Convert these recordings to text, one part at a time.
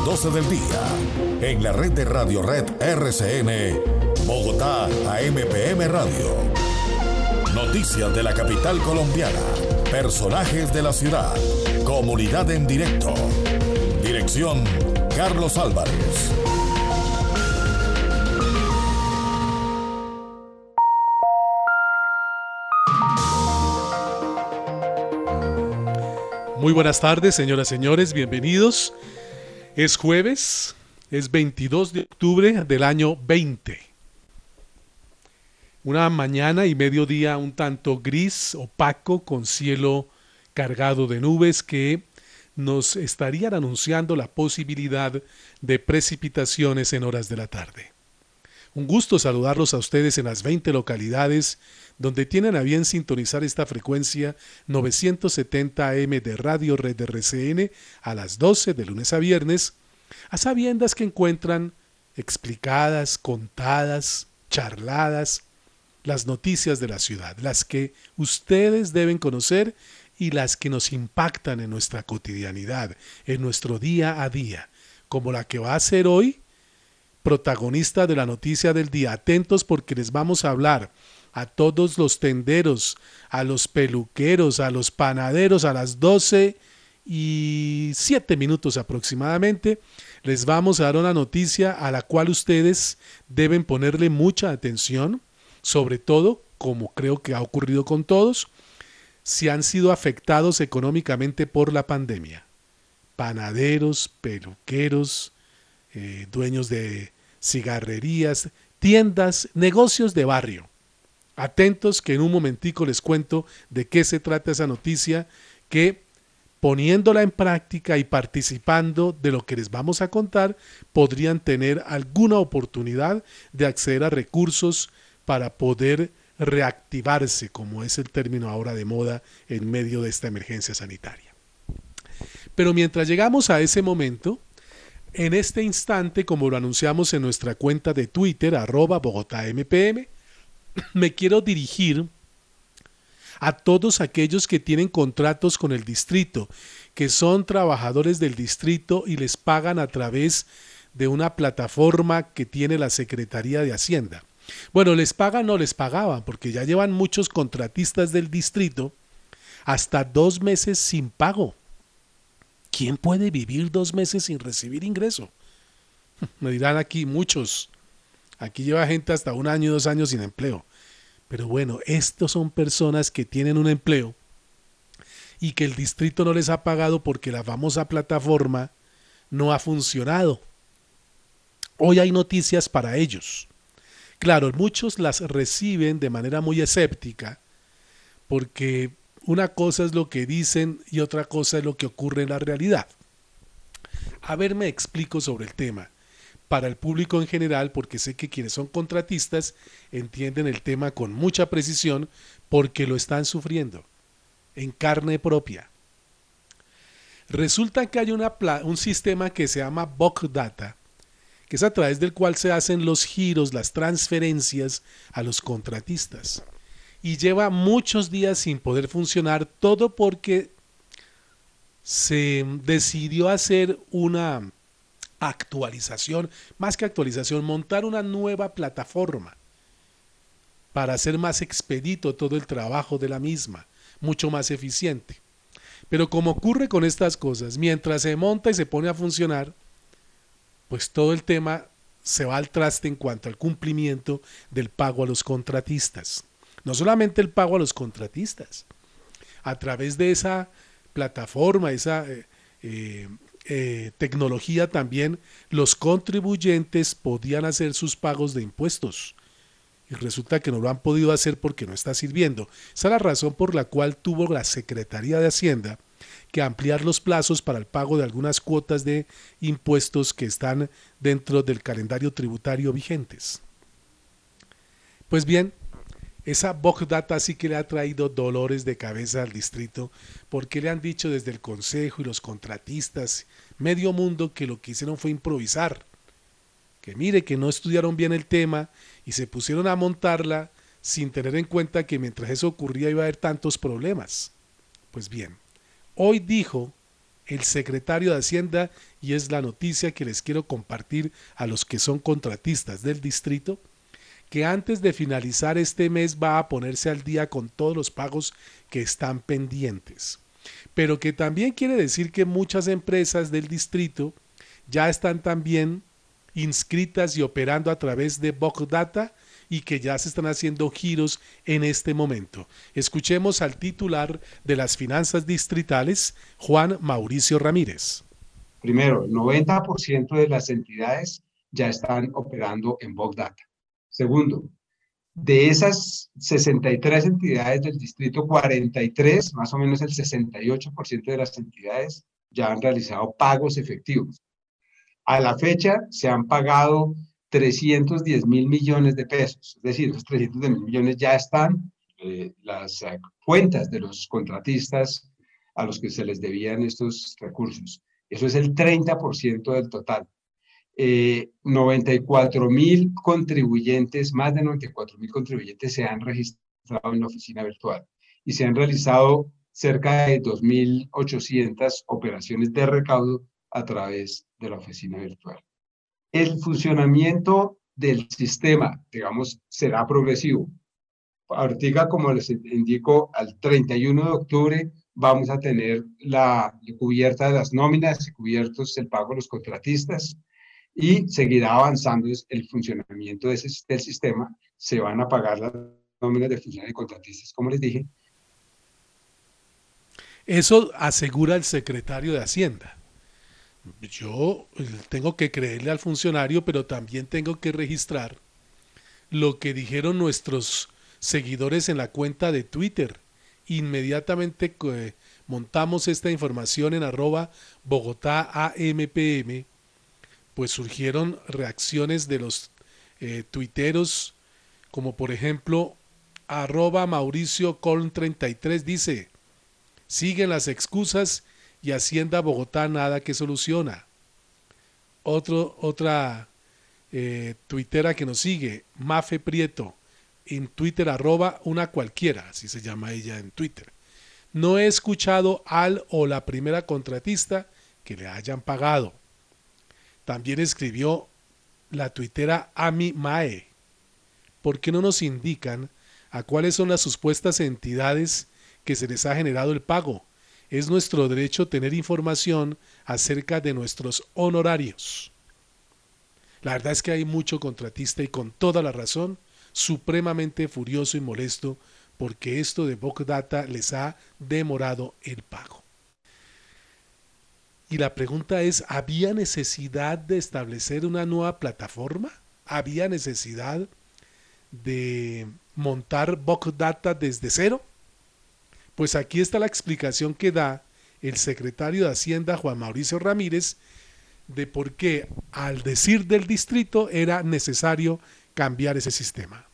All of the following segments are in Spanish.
las 12 del día. En la red de Radio Red RCN, Bogotá, AMPM Radio. Noticias de la capital colombiana. Personajes de la ciudad. Comunidad en directo. Dirección, Carlos Álvarez. Muy buenas tardes, señoras y señores, bienvenidos. Es jueves, es 22 de octubre del año 20. Una mañana y mediodía un tanto gris, opaco, con cielo cargado de nubes que nos estarían anunciando la posibilidad de precipitaciones en horas de la tarde. Un gusto saludarlos a ustedes en las 20 localidades donde tienen a bien sintonizar esta frecuencia 970 AM de Radio Red RCN a las 12 de lunes a viernes, a sabiendas que encuentran explicadas, contadas, charladas, las noticias de la ciudad, las que ustedes deben conocer y las que nos impactan en nuestra cotidianidad, en nuestro día a día, como la que va a ser hoy protagonista de la noticia del día. Atentos porque les vamos a hablar a todos los tenderos, a los peluqueros, a los panaderos a las 12 y 7 minutos aproximadamente. Les vamos a dar una noticia a la cual ustedes deben ponerle mucha atención, sobre todo, como creo que ha ocurrido con todos, si han sido afectados económicamente por la pandemia. Panaderos, peluqueros, eh, dueños de cigarrerías, tiendas, negocios de barrio. Atentos que en un momentico les cuento de qué se trata esa noticia que poniéndola en práctica y participando de lo que les vamos a contar, podrían tener alguna oportunidad de acceder a recursos para poder reactivarse, como es el término ahora de moda en medio de esta emergencia sanitaria. Pero mientras llegamos a ese momento, en este instante, como lo anunciamos en nuestra cuenta de Twitter, arroba BogotáMPM, me quiero dirigir a todos aquellos que tienen contratos con el distrito, que son trabajadores del distrito y les pagan a través de una plataforma que tiene la Secretaría de Hacienda. Bueno, les pagan o les pagaban, porque ya llevan muchos contratistas del distrito hasta dos meses sin pago. ¿Quién puede vivir dos meses sin recibir ingreso? Me dirán aquí muchos. Aquí lleva gente hasta un año, dos años sin empleo. Pero bueno, estos son personas que tienen un empleo y que el distrito no les ha pagado porque la famosa plataforma no ha funcionado. Hoy hay noticias para ellos. Claro, muchos las reciben de manera muy escéptica porque una cosa es lo que dicen y otra cosa es lo que ocurre en la realidad. A ver, me explico sobre el tema para el público en general, porque sé que quienes son contratistas entienden el tema con mucha precisión porque lo están sufriendo en carne propia. Resulta que hay un sistema que se llama Book Data, que es a través del cual se hacen los giros, las transferencias a los contratistas. Y lleva muchos días sin poder funcionar, todo porque se decidió hacer una actualización, más que actualización, montar una nueva plataforma para hacer más expedito todo el trabajo de la misma, mucho más eficiente. Pero como ocurre con estas cosas, mientras se monta y se pone a funcionar, pues todo el tema se va al traste en cuanto al cumplimiento del pago a los contratistas. No solamente el pago a los contratistas, a través de esa plataforma, esa eh, eh, eh, tecnología también los contribuyentes podían hacer sus pagos de impuestos. Y resulta que no lo han podido hacer porque no está sirviendo. Esa es la razón por la cual tuvo la Secretaría de Hacienda que ampliar los plazos para el pago de algunas cuotas de impuestos que están dentro del calendario tributario vigentes. Pues bien, esa Data sí que le ha traído dolores de cabeza al distrito porque le han dicho desde el consejo y los contratistas, medio mundo, que lo que hicieron fue improvisar. Que mire que no estudiaron bien el tema y se pusieron a montarla sin tener en cuenta que mientras eso ocurría iba a haber tantos problemas. Pues bien, hoy dijo el secretario de Hacienda y es la noticia que les quiero compartir a los que son contratistas del distrito, que antes de finalizar este mes va a ponerse al día con todos los pagos que están pendientes. Pero que también quiere decir que muchas empresas del distrito ya están también inscritas y operando a través de Data y que ya se están haciendo giros en este momento. Escuchemos al titular de las finanzas distritales, Juan Mauricio Ramírez. Primero, el 90% de las entidades ya están operando en Data. Segundo, de esas 63 entidades del distrito, 43, más o menos el 68% de las entidades ya han realizado pagos efectivos. A la fecha se han pagado 310 mil millones de pesos, es decir, esos 310 mil millones ya están, eh, las eh, cuentas de los contratistas a los que se les debían estos recursos. Eso es el 30% del total. 94 eh, mil contribuyentes, más de 94 mil contribuyentes se han registrado en la oficina virtual y se han realizado cerca de 2.800 operaciones de recaudo a través de la oficina virtual. El funcionamiento del sistema, digamos, será progresivo. Ahorita, como les indico, al 31 de octubre vamos a tener la cubierta de las nóminas y cubiertos el pago de los contratistas y seguirá avanzando el funcionamiento de ese, del sistema. Se van a pagar las nóminas de funcionarios y contratistas, como les dije. Eso asegura el secretario de Hacienda. Yo eh, tengo que creerle al funcionario, pero también tengo que registrar lo que dijeron nuestros seguidores en la cuenta de Twitter. Inmediatamente eh, montamos esta información en arroba Bogotá AMPM pues surgieron reacciones de los eh, tuiteros, como por ejemplo, arroba Mauricio Coln 33 dice, siguen las excusas y Hacienda Bogotá nada que soluciona. Otro, otra eh, tuitera que nos sigue, Mafe Prieto, en Twitter arroba una cualquiera, así se llama ella en Twitter. No he escuchado al o la primera contratista que le hayan pagado. También escribió la tuitera Ami Mae. ¿Por qué no nos indican a cuáles son las supuestas entidades que se les ha generado el pago? Es nuestro derecho tener información acerca de nuestros honorarios. La verdad es que hay mucho contratista y con toda la razón, supremamente furioso y molesto porque esto de Data les ha demorado el pago. Y la pregunta es, ¿había necesidad de establecer una nueva plataforma? ¿Había necesidad de montar Data desde cero? Pues aquí está la explicación que da el secretario de Hacienda Juan Mauricio Ramírez de por qué al decir del distrito era necesario cambiar ese sistema.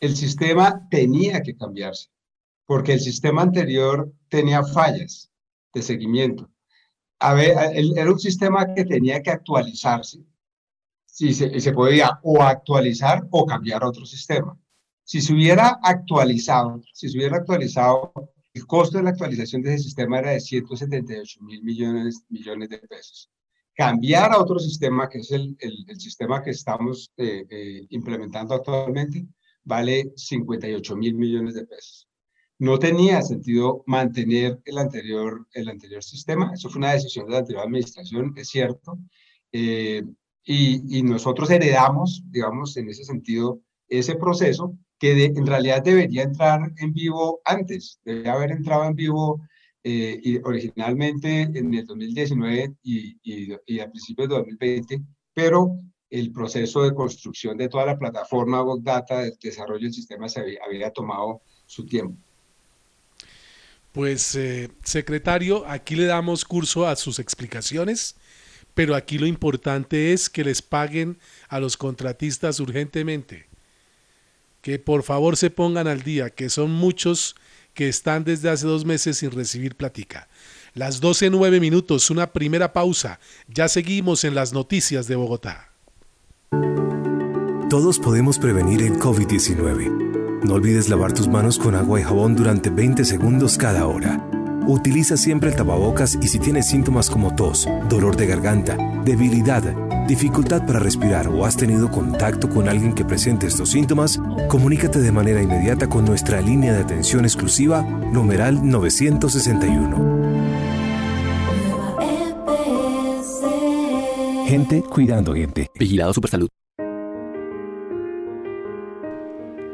El sistema tenía que cambiarse porque el sistema anterior tenía fallas de seguimiento. A ver, era un sistema que tenía que actualizarse. Si se, se podía o actualizar o cambiar a otro sistema. Si se hubiera actualizado, si se hubiera actualizado, el costo de la actualización de ese sistema era de 178 mil millones, millones de pesos. Cambiar a otro sistema, que es el, el, sistema que estamos eh, eh, implementando actualmente, vale 58 mil millones de pesos no tenía sentido mantener el anterior, el anterior sistema. Eso fue una decisión de la anterior administración, es cierto. Eh, y, nosotros heredamos, digamos, en ese sentido, ese proceso que en realidad debería entrar en vivo antes, debería haber entrado en vivo eh, y originalmente en el 2019 y, y, a principios de 2020, pero el proceso de construcción de toda la plataforma Data, el desarrollo del sistema, se había tomado su tiempo. Pues, eh, secretario, aquí le damos curso a sus explicaciones, pero aquí lo importante es que les paguen a los contratistas urgentemente. Que por favor se pongan al día, que son muchos que están desde hace dos meses sin recibir plática. Las 12 nueve minutos, una primera pausa. Ya seguimos en las noticias de Bogotá. Todos podemos prevenir el COVID-19. No olvides lavar tus manos con agua y jabón durante 20 segundos cada hora. Utiliza siempre el tapabocas y si tienes síntomas como tos, dolor de garganta, debilidad, dificultad para respirar o has tenido contacto con alguien que presente estos síntomas, comunícate de manera inmediata con nuestra línea de atención exclusiva numeral 961. Gente cuidando gente. Vigilado Supersalud.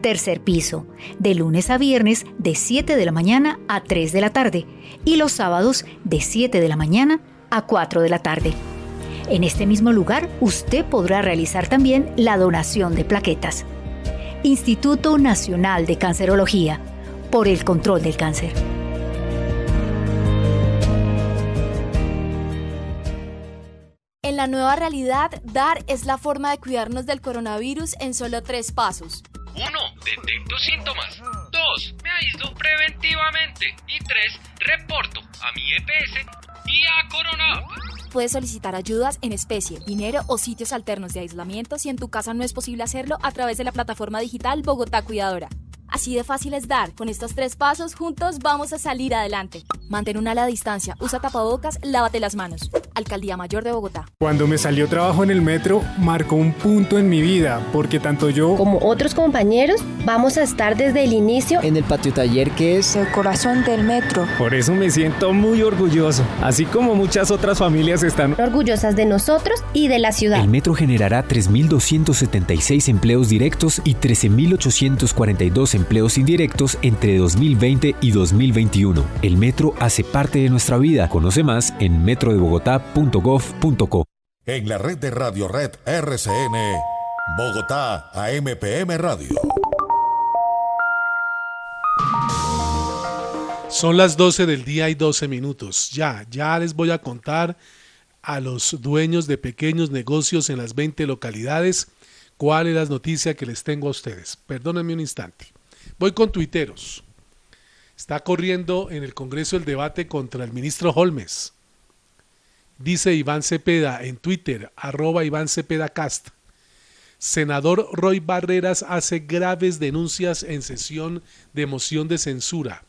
tercer piso, de lunes a viernes de 7 de la mañana a 3 de la tarde y los sábados de 7 de la mañana a 4 de la tarde. En este mismo lugar usted podrá realizar también la donación de plaquetas. Instituto Nacional de Cancerología por el control del cáncer. En la nueva realidad, DAR es la forma de cuidarnos del coronavirus en solo tres pasos. 1. Detecto síntomas. 2. Me aíslo preventivamente. Y 3. Reporto a mi EPS y a Corona. Puedes solicitar ayudas en especie, dinero o sitios alternos de aislamiento si en tu casa no es posible hacerlo a través de la plataforma digital Bogotá Cuidadora. Así de fácil es dar. Con estos tres pasos juntos vamos a salir adelante. Mantén una ala distancia, usa tapabocas, lávate las manos. Alcaldía Mayor de Bogotá. Cuando me salió trabajo en el metro, marcó un punto en mi vida, porque tanto yo como otros compañeros vamos a estar desde el inicio en el patio taller que es el corazón del metro. Por eso me siento muy orgulloso, así como muchas otras familias están orgullosas de nosotros y de la ciudad. El metro generará 3.276 empleos directos y 13.842 empleos indirectos entre 2020 y 2021. El metro hace parte de nuestra vida. Conoce más en metrodebogotá.gov.co. En la red de Radio Red RCN, Bogotá AMPM Radio. Son las 12 del día y 12 minutos. Ya, ya les voy a contar a los dueños de pequeños negocios en las 20 localidades cuál es la noticia que les tengo a ustedes. Perdónenme un instante. Voy con tuiteros. Está corriendo en el Congreso el debate contra el ministro Holmes. Dice Iván Cepeda en Twitter, arroba Iván Cepeda Cast. Senador Roy Barreras hace graves denuncias en sesión de moción de censura.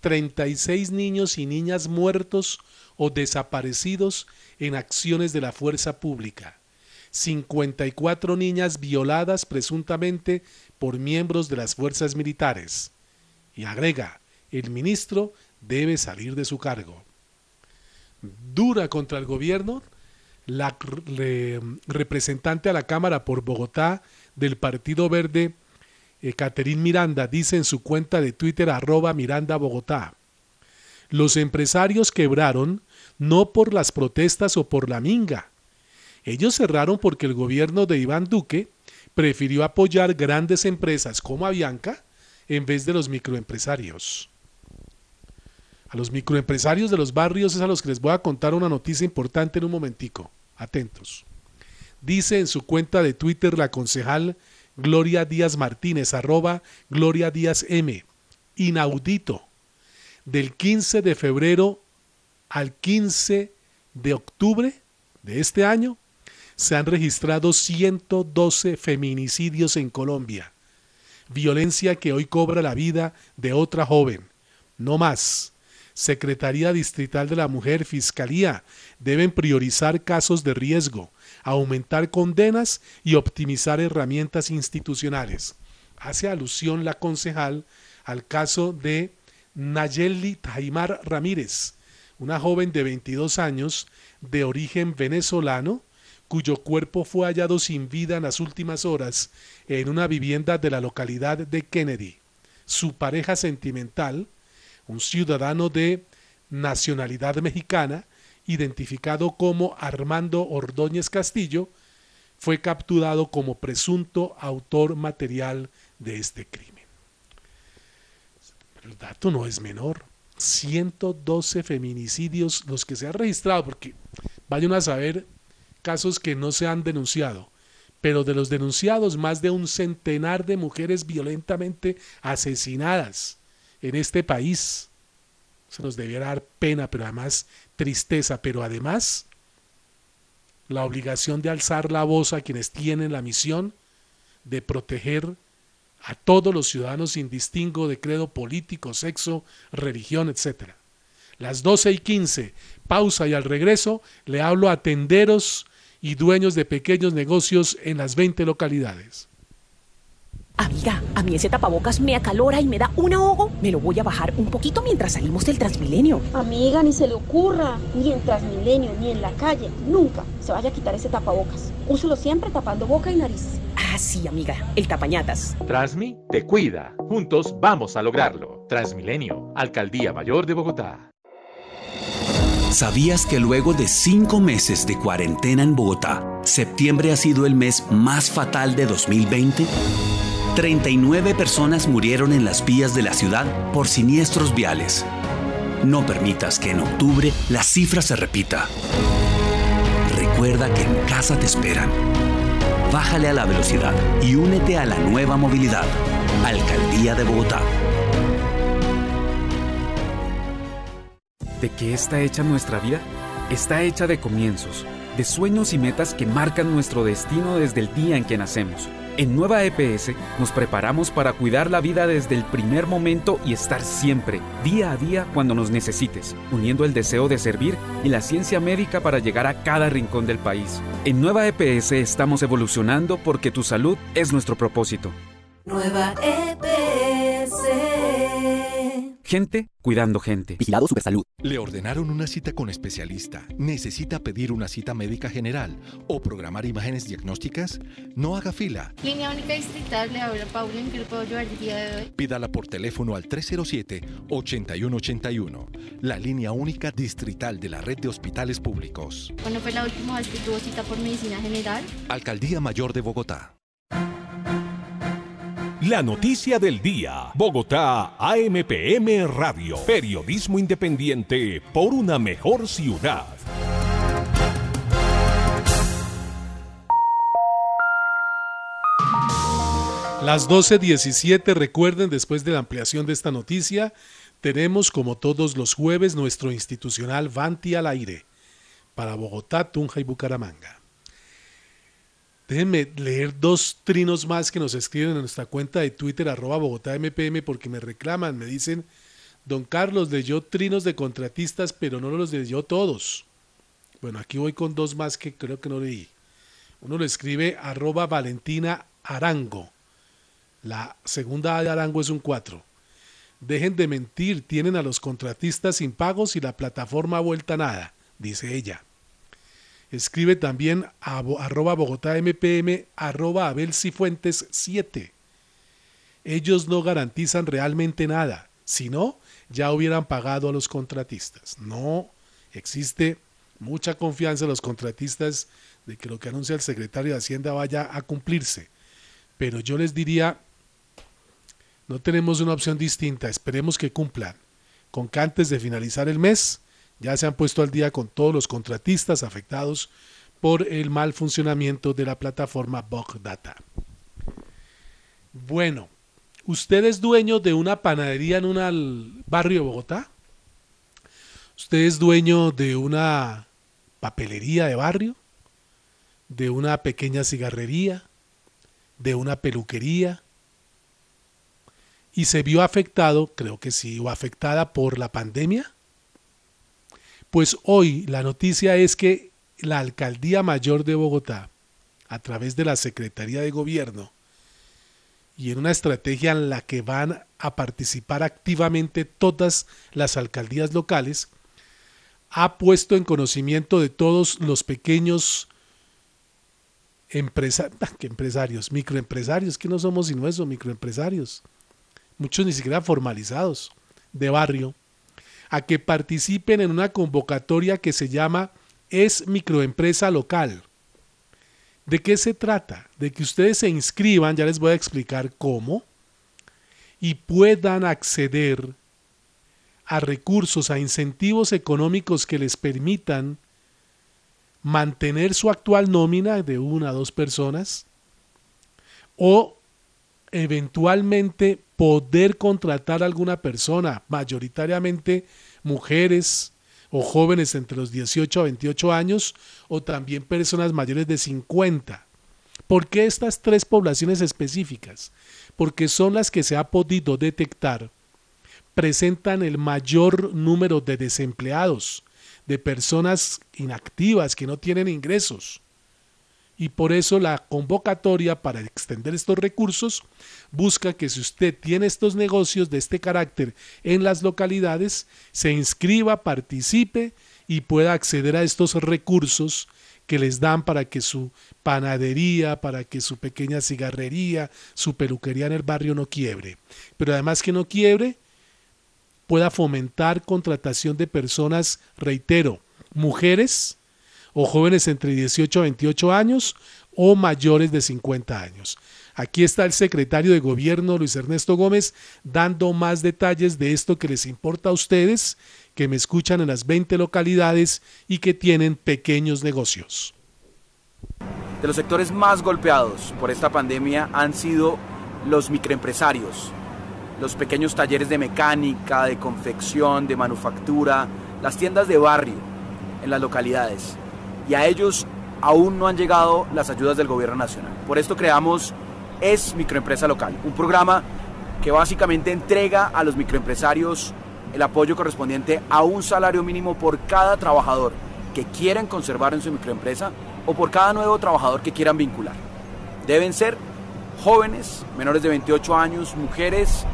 36 niños y niñas muertos o desaparecidos en acciones de la fuerza pública. 54 niñas violadas presuntamente por miembros de las fuerzas militares. Y agrega, el ministro debe salir de su cargo. Dura contra el gobierno, la representante a la Cámara por Bogotá del Partido Verde, eh, Caterín Miranda, dice en su cuenta de Twitter arroba Miranda Bogotá. Los empresarios quebraron no por las protestas o por la minga. Ellos cerraron porque el gobierno de Iván Duque prefirió apoyar grandes empresas como Avianca en vez de los microempresarios. A los microempresarios de los barrios es a los que les voy a contar una noticia importante en un momentico. Atentos. Dice en su cuenta de Twitter la concejal Gloria Díaz Martínez, arroba Gloria Díaz M. Inaudito. Del 15 de febrero al 15 de octubre de este año, se han registrado 112 feminicidios en Colombia. Violencia que hoy cobra la vida de otra joven. No más. Secretaría Distrital de la Mujer, Fiscalía, deben priorizar casos de riesgo, aumentar condenas y optimizar herramientas institucionales. Hace alusión la concejal al caso de Nayeli Taimar Ramírez, una joven de 22 años de origen venezolano cuyo cuerpo fue hallado sin vida en las últimas horas en una vivienda de la localidad de Kennedy. Su pareja sentimental, un ciudadano de nacionalidad mexicana identificado como Armando Ordóñez Castillo, fue capturado como presunto autor material de este crimen. El dato no es menor. 112 feminicidios los que se han registrado, porque vayan a saber casos que no se han denunciado, pero de los denunciados más de un centenar de mujeres violentamente asesinadas en este país. Se nos debiera dar pena, pero además tristeza, pero además la obligación de alzar la voz a quienes tienen la misión de proteger a todos los ciudadanos sin distingo de credo político, sexo, religión, etc. Las 12 y 15, pausa y al regreso le hablo a tenderos y dueños de pequeños negocios en las 20 localidades. Amiga, a mí ese tapabocas me acalora y me da un ahogo. Me lo voy a bajar un poquito mientras salimos del Transmilenio. Amiga, ni se le ocurra, ni en Transmilenio, ni en la calle, nunca se vaya a quitar ese tapabocas. Úselo siempre tapando boca y nariz. Ah, sí, amiga, el tapañatas. Transmi te cuida. Juntos vamos a lograrlo. Transmilenio, Alcaldía Mayor de Bogotá. ¿Sabías que luego de cinco meses de cuarentena en Bogotá, septiembre ha sido el mes más fatal de 2020? 39 personas murieron en las vías de la ciudad por siniestros viales. No permitas que en octubre la cifra se repita. Recuerda que en casa te esperan. Bájale a la velocidad y únete a la nueva movilidad. Alcaldía de Bogotá. ¿De qué está hecha nuestra vida? Está hecha de comienzos, de sueños y metas que marcan nuestro destino desde el día en que nacemos en Nueva EPS nos preparamos para cuidar la vida desde el primer momento y estar siempre, día a día, cuando nos necesites, uniendo el deseo de servir y la ciencia médica para llegar a cada rincón del país. En Nueva EPS estamos evolucionando porque tu salud es nuestro propósito. EPS. Gente cuidando gente. Vigilado Supersalud. Le ordenaron una cita con especialista. ¿Necesita pedir una cita médica general o programar imágenes diagnósticas? No haga fila. Línea única distrital, le habla Paula, ¿en qué le puedo ayudar el día de hoy? Pídala por teléfono al 307-8181. La línea única distrital de la red de hospitales públicos. ¿Cuándo fue la última vez que tuvo cita por medicina general? Alcaldía Mayor de Bogotá. La noticia del día. Bogotá, AMPM Radio. Periodismo independiente por una mejor ciudad. Las 12.17, recuerden, después de la ampliación de esta noticia, tenemos como todos los jueves nuestro institucional Vanti al aire para Bogotá, Tunja y Bucaramanga. Déjenme leer dos trinos más que nos escriben en nuestra cuenta de Twitter, arroba Bogotá MPM, porque me reclaman, me dicen, don Carlos leyó trinos de contratistas, pero no los leyó todos. Bueno, aquí voy con dos más que creo que no leí. Uno lo escribe arroba Valentina Arango. La segunda de Arango es un 4. Dejen de mentir, tienen a los contratistas sin pagos y la plataforma vuelta nada, dice ella. Escribe también a arroba Bogotá MPM, arroba Abel Cifuentes 7. Ellos no garantizan realmente nada, si no, ya hubieran pagado a los contratistas. No existe mucha confianza en los contratistas de que lo que anuncia el secretario de Hacienda vaya a cumplirse. Pero yo les diría, no tenemos una opción distinta, esperemos que cumplan, con que antes de finalizar el mes ya se han puesto al día con todos los contratistas afectados por el mal funcionamiento de la plataforma Bug Data. Bueno, ¿usted es dueño de una panadería en un barrio de Bogotá? ¿Usted es dueño de una papelería de barrio? ¿De una pequeña cigarrería? ¿De una peluquería? ¿Y se vio afectado, creo que sí, o afectada por la pandemia? Pues hoy la noticia es que la Alcaldía Mayor de Bogotá, a través de la Secretaría de Gobierno, y en una estrategia en la que van a participar activamente todas las alcaldías locales, ha puesto en conocimiento de todos los pequeños empresarios, microempresarios, que no somos sino eso, microempresarios, muchos ni siquiera formalizados, de barrio, a que participen en una convocatoria que se llama Es Microempresa Local. ¿De qué se trata? De que ustedes se inscriban, ya les voy a explicar cómo, y puedan acceder a recursos, a incentivos económicos que les permitan mantener su actual nómina de una a dos personas o eventualmente poder contratar a alguna persona, mayoritariamente mujeres o jóvenes entre los 18 a 28 años o también personas mayores de 50. ¿Por qué estas tres poblaciones específicas? Porque son las que se ha podido detectar presentan el mayor número de desempleados, de personas inactivas que no tienen ingresos. Y por eso la convocatoria para extender estos recursos busca que si usted tiene estos negocios de este carácter en las localidades, se inscriba, participe y pueda acceder a estos recursos que les dan para que su panadería, para que su pequeña cigarrería, su peluquería en el barrio no quiebre. Pero además que no quiebre, pueda fomentar contratación de personas, reitero, mujeres o jóvenes entre 18 a 28 años o mayores de 50 años. Aquí está el secretario de Gobierno, Luis Ernesto Gómez, dando más detalles de esto que les importa a ustedes, que me escuchan en las 20 localidades y que tienen pequeños negocios. De los sectores más golpeados por esta pandemia han sido los microempresarios, los pequeños talleres de mecánica, de confección, de manufactura, las tiendas de barrio en las localidades. Y a ellos aún no han llegado las ayudas del gobierno nacional. Por esto creamos Es Microempresa Local, un programa que básicamente entrega a los microempresarios el apoyo correspondiente a un salario mínimo por cada trabajador que quieran conservar en su microempresa o por cada nuevo trabajador que quieran vincular. Deben ser jóvenes, menores de 28 años, mujeres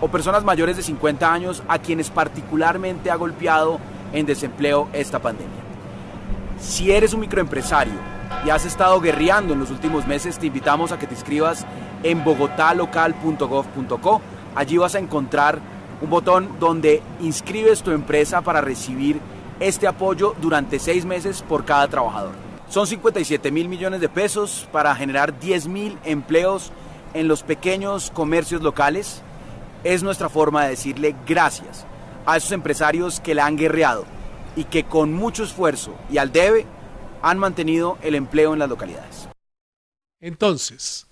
o personas mayores de 50 años a quienes particularmente ha golpeado en desempleo esta pandemia. Si eres un microempresario y has estado guerreando en los últimos meses, te invitamos a que te inscribas en bogotalocal.gov.co. Allí vas a encontrar un botón donde inscribes tu empresa para recibir este apoyo durante seis meses por cada trabajador. Son 57 mil millones de pesos para generar 10 mil empleos en los pequeños comercios locales es nuestra forma de decirle gracias a esos empresarios que la han guerreado y que con mucho esfuerzo y al debe han mantenido el empleo en las localidades. Entonces,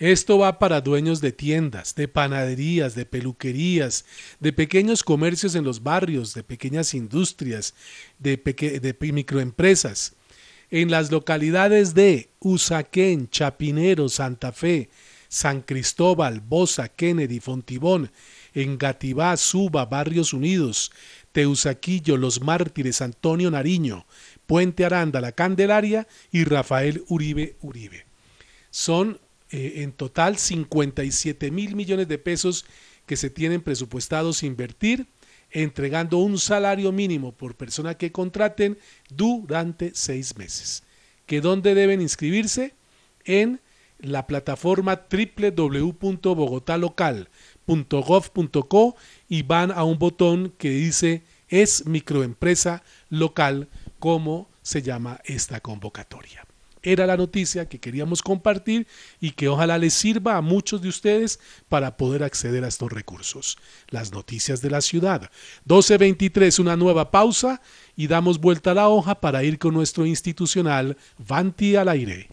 esto va para dueños de tiendas, de panaderías, de peluquerías, de pequeños comercios en los barrios, de pequeñas industrias, de, microempresas. En las localidades de Usaquén, Chapinero, Santa Fe, San Cristóbal, Bosa, Kennedy, Fontibón, Engativá, Suba, Barrios Unidos, Teusaquillo, Los Mártires, Antonio Nariño, Puente Aranda, La Candelaria y Rafael Uribe Uribe. Son eh, en total 57 mil millones de pesos que se tienen presupuestados invertir, entregando un salario mínimo por persona que contraten durante seis meses. ¿Que dónde deben inscribirse? En la plataforma www.bogotalocal.gov.co y van a un botón que dice es microempresa local, como se llama esta convocatoria. Era la noticia que queríamos compartir y que ojalá les sirva a muchos de ustedes para poder acceder a estos recursos. Las noticias de la ciudad. 12.23, una nueva pausa y damos vuelta a la hoja para ir con nuestro institucional Vanti al aire.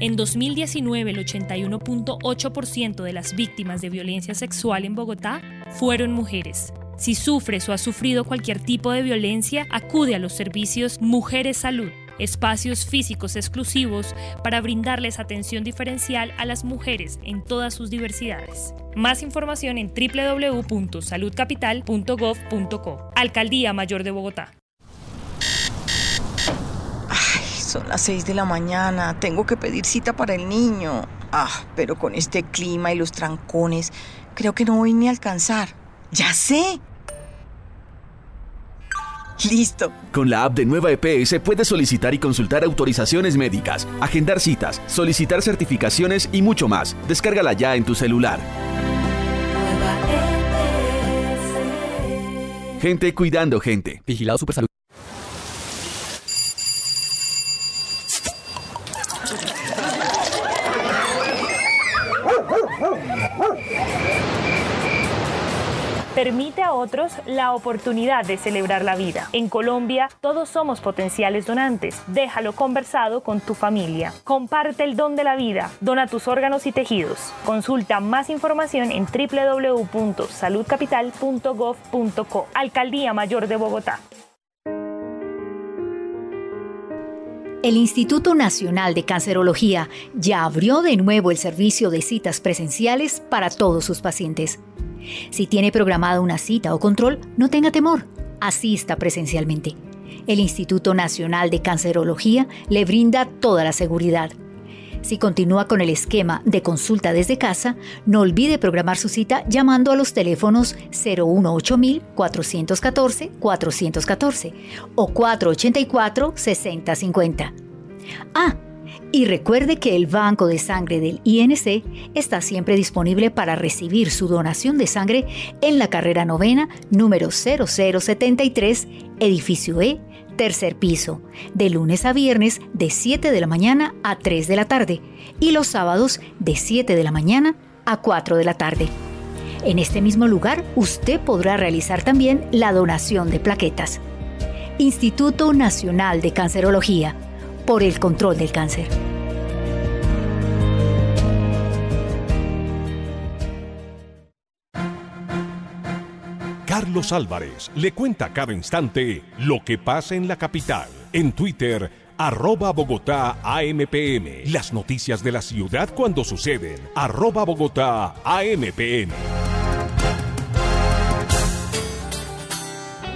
En 2019, el 81.8% de las víctimas de violencia sexual en Bogotá fueron mujeres. Si sufres o has sufrido cualquier tipo de violencia, acude a los servicios Mujeres Salud, espacios físicos exclusivos para brindarles atención diferencial a las mujeres en todas sus diversidades. Más información en www.saludcapital.gov.co. Alcaldía Mayor de Bogotá. Son las 6 de la mañana, tengo que pedir cita para el niño. Ah, pero con este clima y los trancones, creo que no voy ni a alcanzar. Ya sé. Listo. Con la app de Nueva EPS puedes solicitar y consultar autorizaciones médicas, agendar citas, solicitar certificaciones y mucho más. Descárgala ya en tu celular. Gente cuidando gente. Vigilado Supersalud. Permite a otros la oportunidad de celebrar la vida. En Colombia, todos somos potenciales donantes. Déjalo conversado con tu familia. Comparte el don de la vida. Dona tus órganos y tejidos. Consulta más información en www.saludcapital.gov.co. Alcaldía Mayor de Bogotá. El Instituto Nacional de Cancerología ya abrió de nuevo el servicio de citas presenciales para todos sus pacientes. Si tiene programada una cita o control, no tenga temor, asista presencialmente. El Instituto Nacional de Cancerología le brinda toda la seguridad. Si continúa con el esquema de consulta desde casa, no olvide programar su cita llamando a los teléfonos 018 414 414 o 484 6050. Ah, y recuerde que el banco de sangre del INC está siempre disponible para recibir su donación de sangre en la carrera novena número 0073, edificio E, tercer piso, de lunes a viernes de 7 de la mañana a 3 de la tarde y los sábados de 7 de la mañana a 4 de la tarde. En este mismo lugar usted podrá realizar también la donación de plaquetas. Instituto Nacional de Cancerología, por el control del cáncer. Carlos Álvarez le cuenta cada instante lo que pasa en la capital. En Twitter, arroba Bogotá AMPM. Las noticias de la ciudad cuando suceden. Arroba Bogotá AMPM.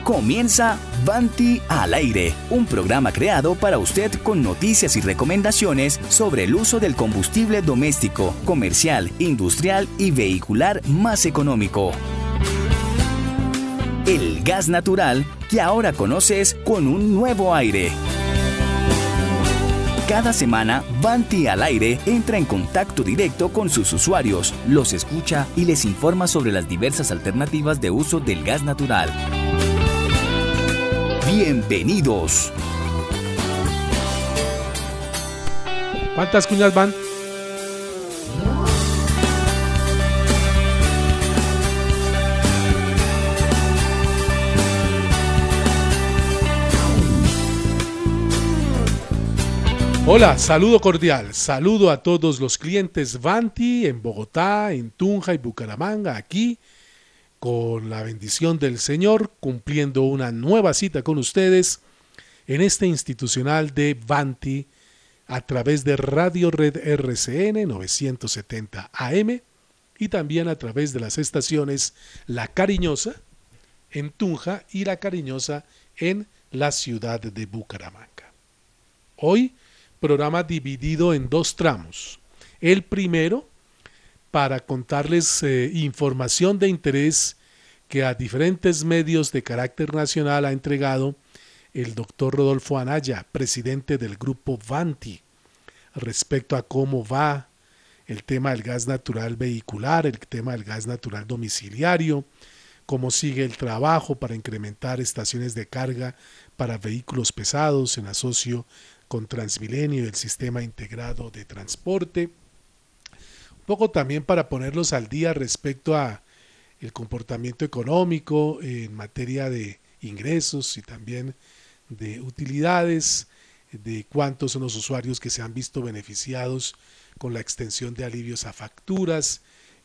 Comienza Banti al aire, un programa creado para usted con noticias y recomendaciones sobre el uso del combustible doméstico, comercial, industrial y vehicular más económico. El gas natural que ahora conoces con un nuevo aire. Cada semana, Banti al aire entra en contacto directo con sus usuarios, los escucha y les informa sobre las diversas alternativas de uso del gas natural. Bienvenidos. ¿Cuántas cuñas van? Hola, saludo cordial, saludo a todos los clientes Vanti en Bogotá, en Tunja y Bucaramanga, aquí con la bendición del Señor, cumpliendo una nueva cita con ustedes en este institucional de Vanti a través de Radio Red RCN 970 AM y también a través de las estaciones La Cariñosa en Tunja y La Cariñosa en la ciudad de Bucaramanga. Hoy, programa dividido en dos tramos. El primero, para contarles eh, información de interés que a diferentes medios de carácter nacional ha entregado el doctor Rodolfo Anaya, presidente del grupo Vanti, respecto a cómo va el tema del gas natural vehicular, el tema del gas natural domiciliario, cómo sigue el trabajo para incrementar estaciones de carga para vehículos pesados en asocio con Transmilenio y el sistema integrado de transporte. Poco también para ponerlos al día respecto a el comportamiento económico en materia de ingresos y también de utilidades, de cuántos son los usuarios que se han visto beneficiados con la extensión de alivios a facturas,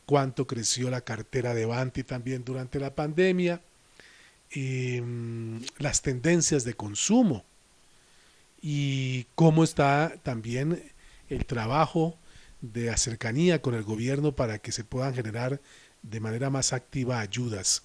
cuánto creció la cartera de Banti también durante la pandemia, em, las tendencias de consumo y cómo está también el trabajo de cercanía con el gobierno para que se puedan generar de manera más activa ayudas.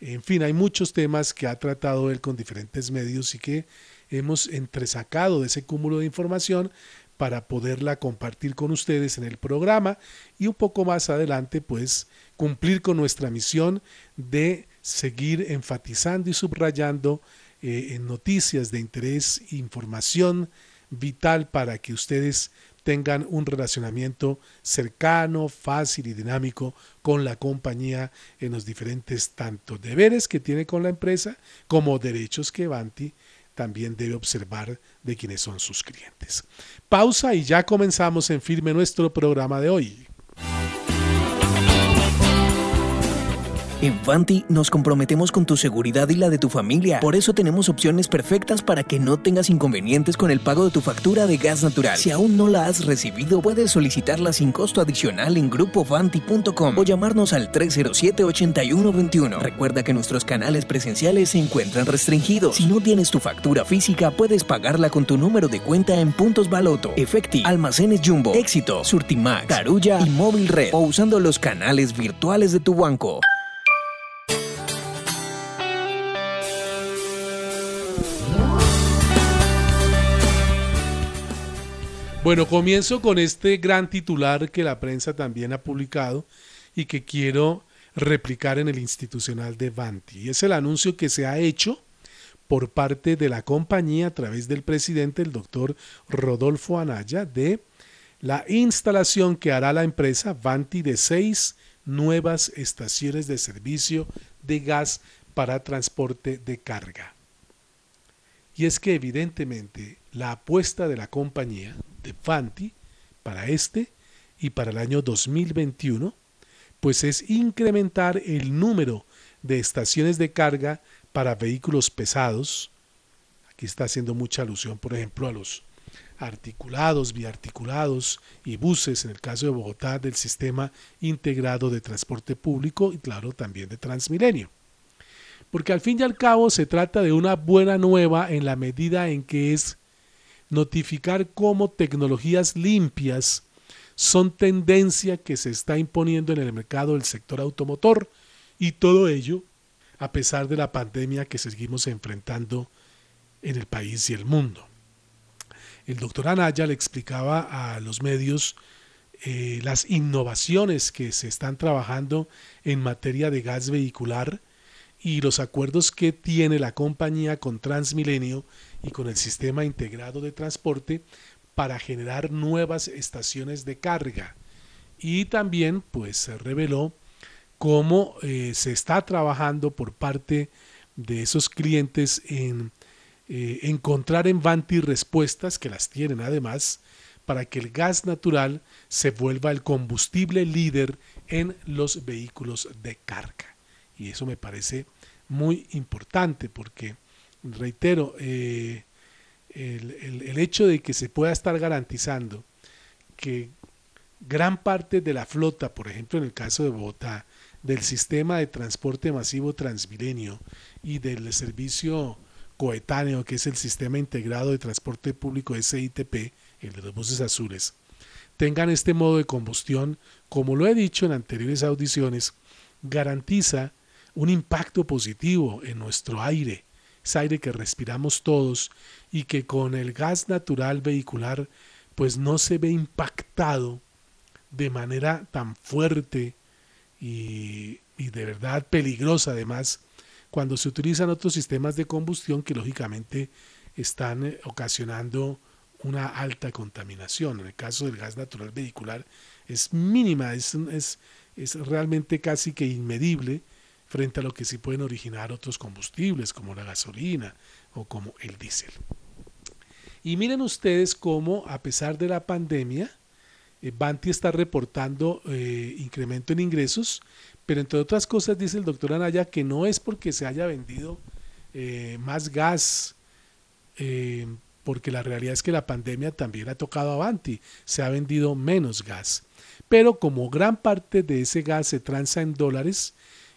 En fin, hay muchos temas que ha tratado él con diferentes medios y que hemos entresacado de ese cúmulo de información para poderla compartir con ustedes en el programa y un poco más adelante pues cumplir con nuestra misión de seguir enfatizando y subrayando eh, en noticias de interés, información vital para que ustedes tengan un relacionamiento cercano, fácil y dinámico con la compañía en los diferentes tanto deberes que tiene con la empresa como derechos que Banti también debe observar de quienes son sus clientes. Pausa y ya comenzamos en firme nuestro programa de hoy. En Fanti nos comprometemos con tu seguridad y la de tu familia. Por eso tenemos opciones perfectas para que no tengas inconvenientes con el pago de tu factura de gas natural. Si aún no la has recibido, puedes solicitarla sin costo adicional en grupofanti.com o llamarnos al 307-8121. Recuerda que nuestros canales presenciales se encuentran restringidos. Si no tienes tu factura física, puedes pagarla con tu número de cuenta en Puntos Baloto, Efecti, Almacenes Jumbo, Éxito, Surtimax, Carulla y Móvil Red o usando los canales virtuales de tu banco. Bueno, comienzo con este gran titular que la prensa también ha publicado y que quiero replicar en el institucional de Vanti. Y es el anuncio que se ha hecho por parte de la compañía a través del presidente, el doctor Rodolfo Anaya, de la instalación que hará la empresa Vanti de seis nuevas estaciones de servicio de gas para transporte de carga. Y es que evidentemente la apuesta de la compañía de Fanti para este y para el año 2021, pues es incrementar el número de estaciones de carga para vehículos pesados. Aquí está haciendo mucha alusión, por ejemplo, a los articulados, biarticulados y buses, en el caso de Bogotá, del sistema integrado de transporte público y claro, también de Transmilenio. Porque al fin y al cabo se trata de una buena nueva en la medida en que es notificar cómo tecnologías limpias son tendencia que se está imponiendo en el mercado del sector automotor y todo ello a pesar de la pandemia que seguimos enfrentando en el país y el mundo. El doctor Anaya le explicaba a los medios eh, las innovaciones que se están trabajando en materia de gas vehicular y los acuerdos que tiene la compañía con Transmilenio y con el sistema integrado de transporte para generar nuevas estaciones de carga. Y también pues se reveló cómo eh, se está trabajando por parte de esos clientes en eh, encontrar en Vanti respuestas que las tienen además para que el gas natural se vuelva el combustible líder en los vehículos de carga. Y eso me parece muy importante porque, reitero, eh, el, el, hecho de que se pueda estar garantizando que gran parte de la flota, por ejemplo en el caso de Bogotá, del sistema de transporte masivo Transmilenio y del servicio coetáneo que es el sistema integrado de transporte público SITP, el de los buses azules, tengan este modo de combustión, como lo he dicho en anteriores audiciones, garantiza un impacto positivo en nuestro aire, ese aire que respiramos todos y que con el gas natural vehicular pues no se ve impactado de manera tan fuerte y, y de verdad peligrosa además cuando se utilizan otros sistemas de combustión que lógicamente están eh, ocasionando una alta contaminación. En el caso del gas natural vehicular es mínima, es, es, es realmente casi que inmedible frente a lo que sí pueden originar otros combustibles como la gasolina o como el diésel. Y miren ustedes cómo a pesar de la pandemia, eh, Banti está reportando eh, incremento en ingresos, pero entre otras cosas dice el doctor Anaya que no es porque se haya vendido eh, más gas, porque la realidad es que la pandemia también ha tocado a Banti, se ha vendido menos gas. Pero como gran parte de ese gas se transa en dólares,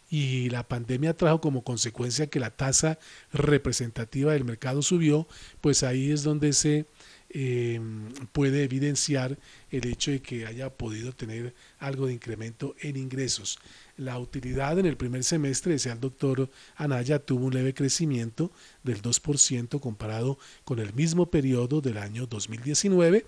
y la pandemia trajo como consecuencia que la tasa representativa del mercado subió, pues ahí es donde se eh, puede evidenciar el hecho de que haya podido tener algo de incremento en ingresos. La utilidad en el primer semestre, decía el doctor Anaya, tuvo un leve crecimiento del 2% comparado con el mismo periodo del año 2019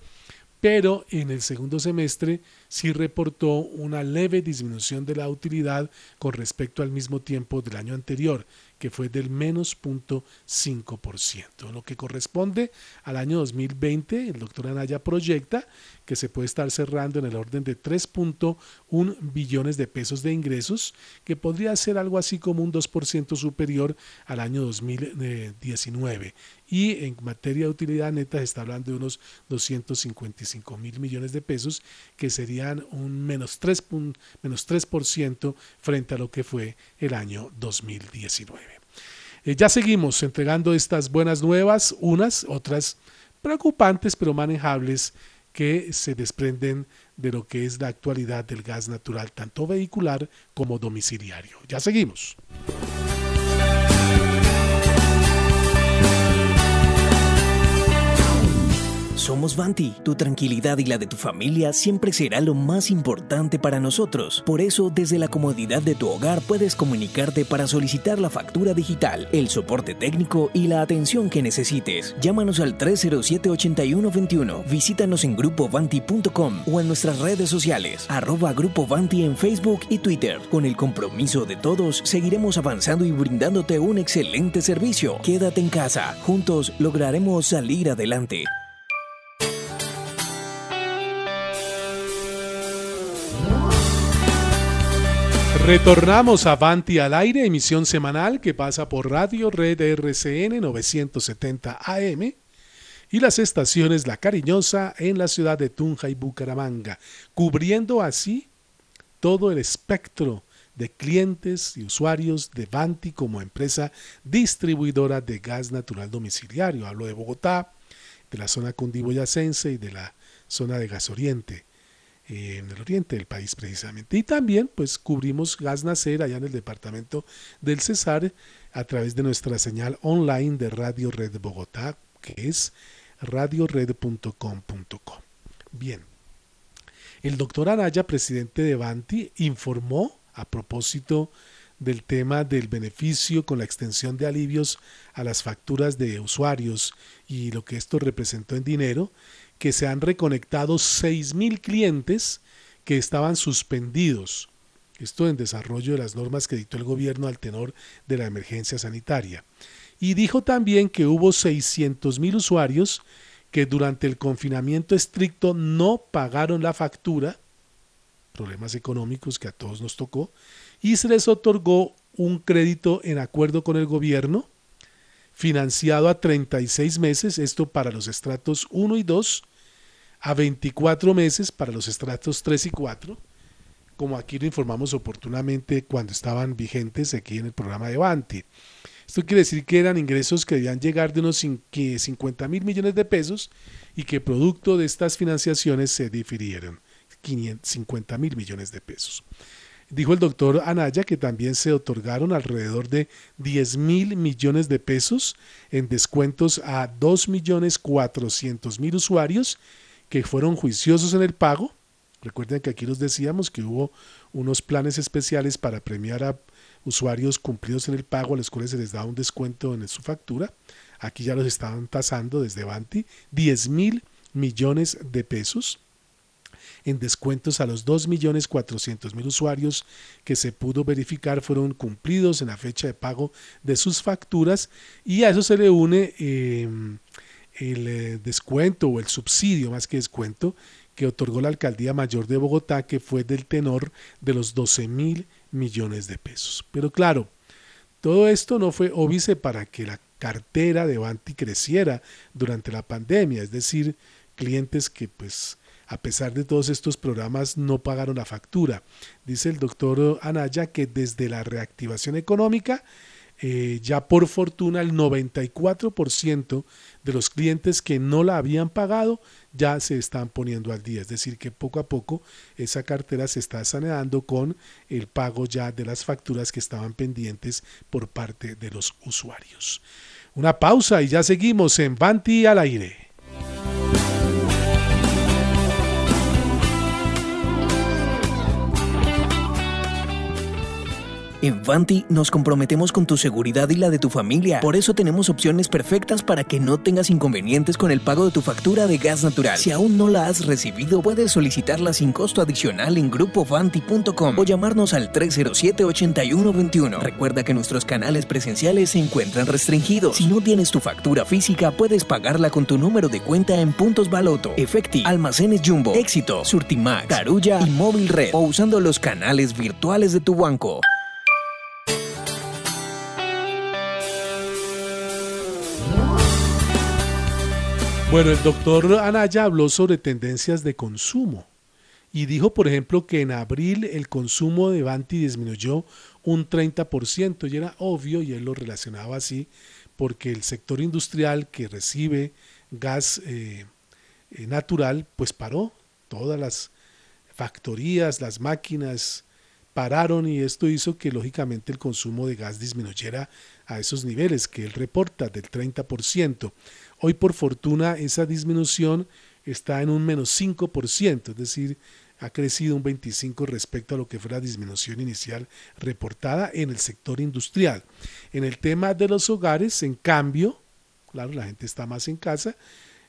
pero en el segundo semestre sí reportó una leve disminución de la utilidad con respecto al mismo tiempo del año anterior, que fue del menos 0.5%. En lo que corresponde al año 2020, el doctor Anaya proyecta que se puede estar cerrando en el orden de 3.1 billones de pesos de ingresos, que podría ser algo así como un 2% superior al año 2019. Y en materia de utilidad neta se está hablando de unos 255 mil millones de pesos, que serían un menos 3, menos 3% frente a lo que fue el año 2019. Eh, ya seguimos entregando estas buenas nuevas, unas, otras preocupantes pero manejables que se desprenden de lo que es la actualidad del gas natural, tanto vehicular como domiciliario. Ya seguimos. Somos Vanti. Tu tranquilidad y la de tu familia siempre será lo más importante para nosotros. Por eso, desde la comodidad de tu hogar puedes comunicarte para solicitar la factura digital, el soporte técnico y la atención que necesites. Llámanos al 307-8121. Visítanos en grupovanti.com o en nuestras redes sociales, arroba Grupo Vanti en Facebook y Twitter. Con el compromiso de todos, seguiremos avanzando y brindándote un excelente servicio. Quédate en casa. Juntos lograremos salir adelante. Retornamos a Avanti al aire, emisión semanal que pasa por Radio Red RCN 970 AM y las estaciones La Cariñosa en la ciudad de Tunja y Bucaramanga, cubriendo así todo el espectro de clientes y usuarios de Vanti como empresa distribuidora de gas natural domiciliario. Hablo de Bogotá, de la zona cundiboyacense y de la zona de Gas Oriente en el oriente del país precisamente. Y también pues cubrimos gas nacer allá en el departamento del Cesar a través de nuestra señal online de Radio Red Bogotá, que es radiored.com.co. Bien, el doctor Araya, presidente de Banti, informó a propósito del tema del beneficio con la extensión de alivios a las facturas de usuarios y lo que esto representó en dinero, que se han reconectado 6.000 clientes que estaban suspendidos. Esto en desarrollo de las normas que dictó el gobierno al tenor de la emergencia sanitaria. Y dijo también que hubo 600.000 usuarios que durante el confinamiento estricto no pagaron la factura, problemas económicos que a todos nos tocó, y se les otorgó un crédito en acuerdo con el gobierno, financiado a 36 meses, esto para los estratos 1 y 2, a 24 meses para los estratos 3 y 4, como aquí lo informamos oportunamente cuando estaban vigentes aquí en el programa de Banti. Esto quiere decir que eran ingresos que debían llegar de unos 50 mil millones de pesos y que producto de estas financiaciones se difirieron 50 mil millones de pesos. Dijo el doctor Anaya que también se otorgaron alrededor de 10 mil millones de pesos en descuentos a 2 millones 400 mil usuarios que fueron juiciosos en el pago. Recuerden que aquí nos decíamos que hubo unos planes especiales para premiar a usuarios cumplidos en el pago a los cuales se les da un descuento en su factura. Aquí ya los estaban tasando desde Banti 10 mil millones de pesos en descuentos a los 2.400.000 usuarios que se pudo verificar fueron cumplidos en la fecha de pago de sus facturas y a eso se le une eh, el eh, descuento o el subsidio más que descuento que otorgó la Alcaldía Mayor de Bogotá, que fue del tenor de los 12 mil millones de pesos. Pero claro, todo esto no fue óbice para que la cartera de Banti creciera durante la pandemia, es decir, clientes que pues a pesar de todos estos programas no pagaron la factura. Dice el doctor Anaya que desde la reactivación económica eh, ya por fortuna el 94% de los clientes que no la habían pagado ya se están poniendo al día. Es decir, que poco a poco esa cartera se está saneando con el pago ya de las facturas que estaban pendientes por parte de los usuarios. Una pausa y ya seguimos en Banti al aire. En Vanti nos comprometemos con tu seguridad y la de tu familia. Por eso tenemos opciones perfectas para que no tengas inconvenientes con el pago de tu factura de gas natural. Si aún no la has recibido, puedes solicitarla sin costo adicional en grupovanti.com o llamarnos al 307-8121. Recuerda que nuestros canales presenciales se encuentran restringidos. Si no tienes tu factura física, puedes pagarla con tu número de cuenta en Puntos Baloto, Efecti, Almacenes Jumbo, Éxito, Surtimax, Carulla y Móvil Red o usando los canales virtuales de tu banco. Bueno, el doctor Anaya habló sobre tendencias de consumo y dijo, por ejemplo, que en abril el consumo de Banti disminuyó un 30% y era obvio y él lo relacionaba así porque el sector industrial que recibe gas eh, eh, natural pues paró, todas las factorías, las máquinas pararon y esto hizo que lógicamente el consumo de gas disminuyera a esos niveles que él reporta del 30%. Hoy por fortuna esa disminución está en un menos 5%, es decir, ha crecido un 25% respecto a lo que fue la disminución inicial reportada en el sector industrial. En el tema de los hogares, en cambio, claro, la gente está más en casa,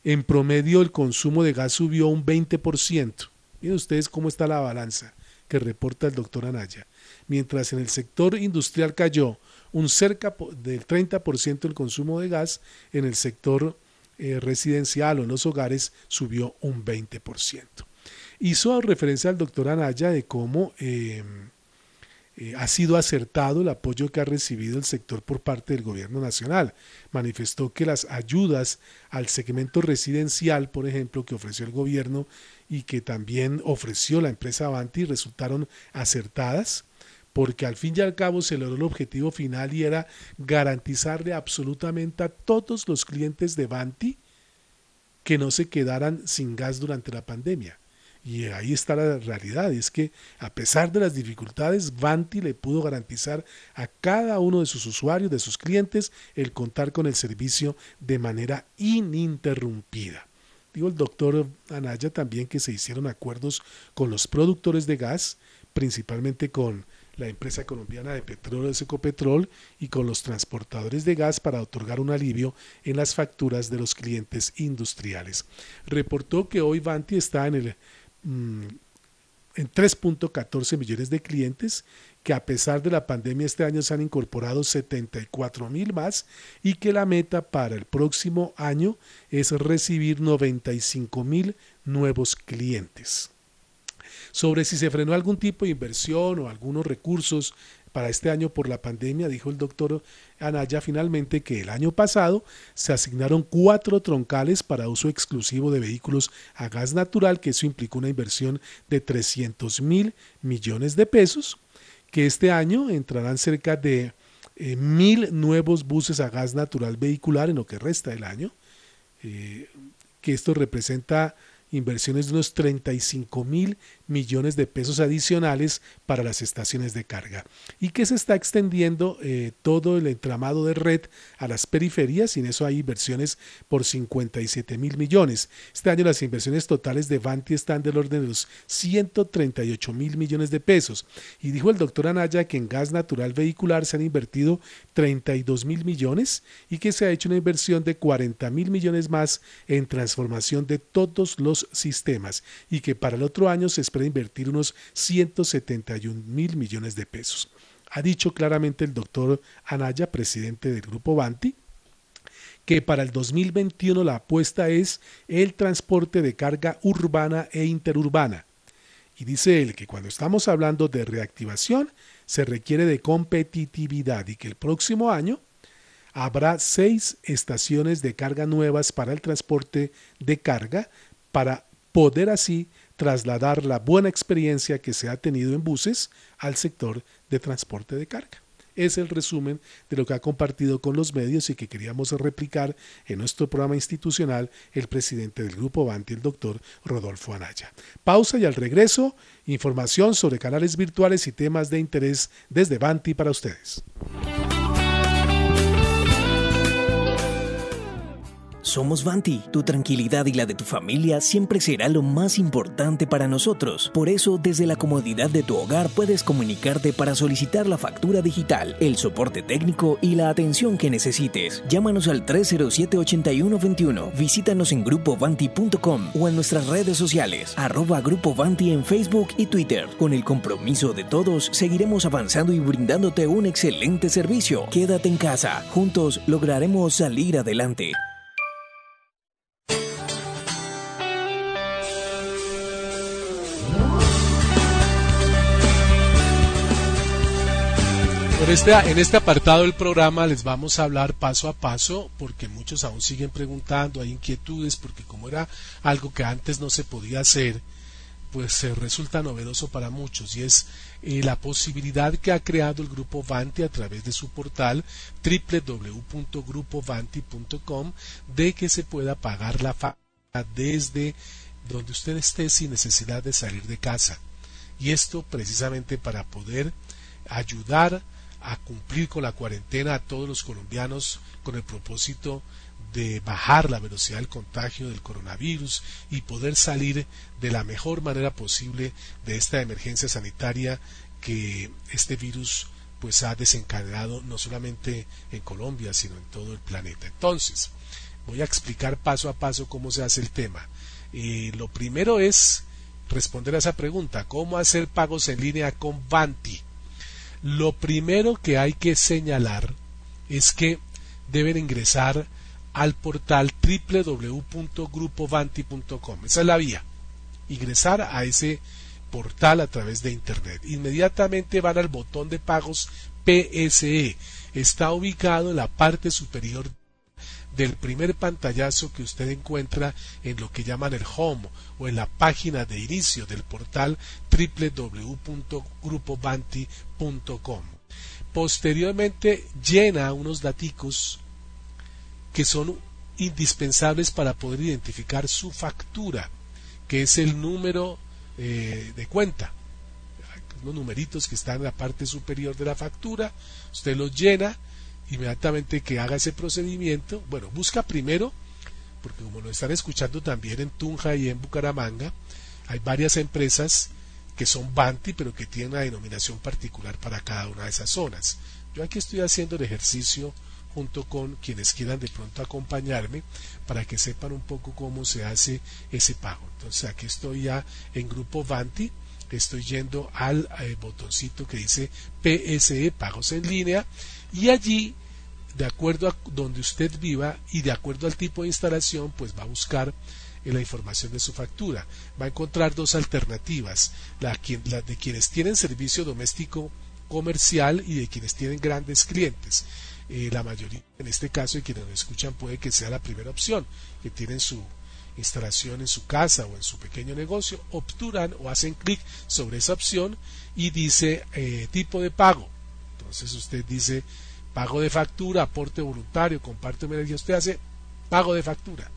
en promedio el consumo de gas subió un 20%. Miren ustedes cómo está la balanza que reporta el doctor Anaya. Mientras en el sector industrial cayó un cerca del 30% el consumo de gas, en el sector eh, residencial o en los hogares subió un 20%. Hizo referencia al doctor Anaya de cómo em, eh, ha sido acertado el apoyo que ha recibido el sector por parte del gobierno nacional. Manifestó que las ayudas al segmento residencial, por ejemplo, que ofreció el gobierno y que también ofreció la empresa Avanti resultaron acertadas porque al fin y al cabo se logró el objetivo final y era garantizarle absolutamente a todos los clientes de Banti que no se quedaran sin gas durante la pandemia. Y ahí está la realidad, es que a pesar de las dificultades, Banti le pudo garantizar a cada uno de sus usuarios, de sus clientes, el contar con el servicio de manera ininterrumpida. Digo el doctor Anaya también que se hicieron acuerdos con los productores de gas, principalmente con la empresa colombiana de petróleo Ecopetrol y con los transportadores de gas para otorgar un alivio en las facturas de los clientes industriales. Reportó que hoy Vanti está en el mm, en 3.14 millones de clientes, que a pesar de la pandemia este año se han incorporado 74 mil más y que la meta para el próximo año es recibir 95 mil nuevos clientes sobre si se frenó algún tipo de inversión o algunos recursos para este año por la pandemia, dijo el doctor Anaya finalmente que el año pasado se asignaron cuatro troncales para uso exclusivo de vehículos a gas natural, que eso implicó una inversión de 300 mil millones de pesos, que este año entrarán cerca de eh, mil nuevos buses a gas natural vehicular en lo que resta del año, eh, que esto representa inversiones de unos 35 mil millones de pesos adicionales para las estaciones de carga. Y que se está extendiendo eh, todo el entramado de red a las periferias y en eso hay inversiones por 57 mil millones. Este año las inversiones totales de Vanti están del orden de los 138 mil millones de pesos. Y dijo el doctor Anaya que en gas natural vehicular se han invertido 32 mil millones y que se ha hecho una inversión de 40 mil millones más en transformación de todos los sistemas y que para el otro año se espera invertir unos 171 mil millones de pesos. Ha dicho claramente el doctor Anaya, presidente del Grupo Banti, que para el 2021 la apuesta es el transporte de carga urbana e interurbana. Y dice él que cuando estamos hablando de reactivación se requiere de competitividad y que el próximo año habrá seis estaciones de carga nuevas para el transporte de carga para poder así trasladar la buena experiencia que se ha tenido en buses al sector de transporte de carga. Es el resumen de lo que ha compartido con los medios y que queríamos replicar en nuestro programa institucional el presidente del Grupo Banti, el doctor Rodolfo Anaya. Pausa y al regreso, información sobre canales virtuales y temas de interés desde Banti para ustedes. Somos Vanti. Tu tranquilidad y la de tu familia siempre será lo más importante para nosotros. Por eso, desde la comodidad de tu hogar puedes comunicarte para solicitar la factura digital, el soporte técnico y la atención que necesites. Llámanos al 307-8121. Visítanos en grupovanti.com o en nuestras redes sociales, arroba Grupo Vanti en Facebook y Twitter. Con el compromiso de todos, seguiremos avanzando y brindándote un excelente servicio. Quédate en casa. Juntos lograremos salir adelante. Este, en este apartado del programa les vamos a hablar paso a paso porque muchos aún siguen preguntando, hay inquietudes porque como era algo que antes no se podía hacer, pues se resulta novedoso para muchos y es eh, la posibilidad que ha creado el grupo Vanti a través de su portal www.grupovanti.com de que se pueda pagar la factura desde donde usted esté sin necesidad de salir de casa. Y esto precisamente para poder ayudar a cumplir con la cuarentena a todos los colombianos con el propósito de bajar la velocidad del contagio del coronavirus y poder salir de la mejor manera posible de esta emergencia sanitaria que este virus pues ha desencadenado no solamente en Colombia sino en todo el planeta. Entonces, voy a explicar paso a paso cómo se hace el tema. Eh, lo primero es responder a esa pregunta, ¿cómo hacer pagos en línea con Vanti? Lo primero que hay que señalar es que deben ingresar al portal www.grupovanti.com. Esa es la vía. Ingresar a ese portal a través de Internet. Inmediatamente van al botón de pagos PSE. Está ubicado en la parte superior del primer pantallazo que usted encuentra en lo que llaman el home o en la página de inicio del portal www.grupovanti.com. Posteriormente llena unos daticos que son indispensables para poder identificar su factura, que es el número eh, de cuenta. Los numeritos que están en la parte superior de la factura, usted los llena inmediatamente que haga ese procedimiento, bueno, busca primero, porque como lo están escuchando también en Tunja y en Bucaramanga, hay varias empresas que son Banti, pero que tienen una denominación particular para cada una de esas zonas. Yo aquí estoy haciendo el ejercicio junto con quienes quieran de pronto acompañarme para que sepan un poco cómo se hace ese pago. Entonces aquí estoy ya en grupo Banti, estoy yendo al eh, botoncito que dice PSE, pagos en línea, y allí de acuerdo a donde usted viva y de acuerdo al tipo de instalación, pues va a buscar la información de su factura. Va a encontrar dos alternativas, la, de quienes tienen servicio doméstico comercial y de quienes tienen grandes clientes. Eh, la mayoría, en este caso, de quienes nos escuchan puede que sea la primera opción, que tienen su instalación en su casa o en su pequeño negocio, obturan o hacen clic sobre esa opción y dice eh, tipo de pago. Entonces usted dice pago de factura, aporte voluntario, comparte energía, usted hace pago de factura.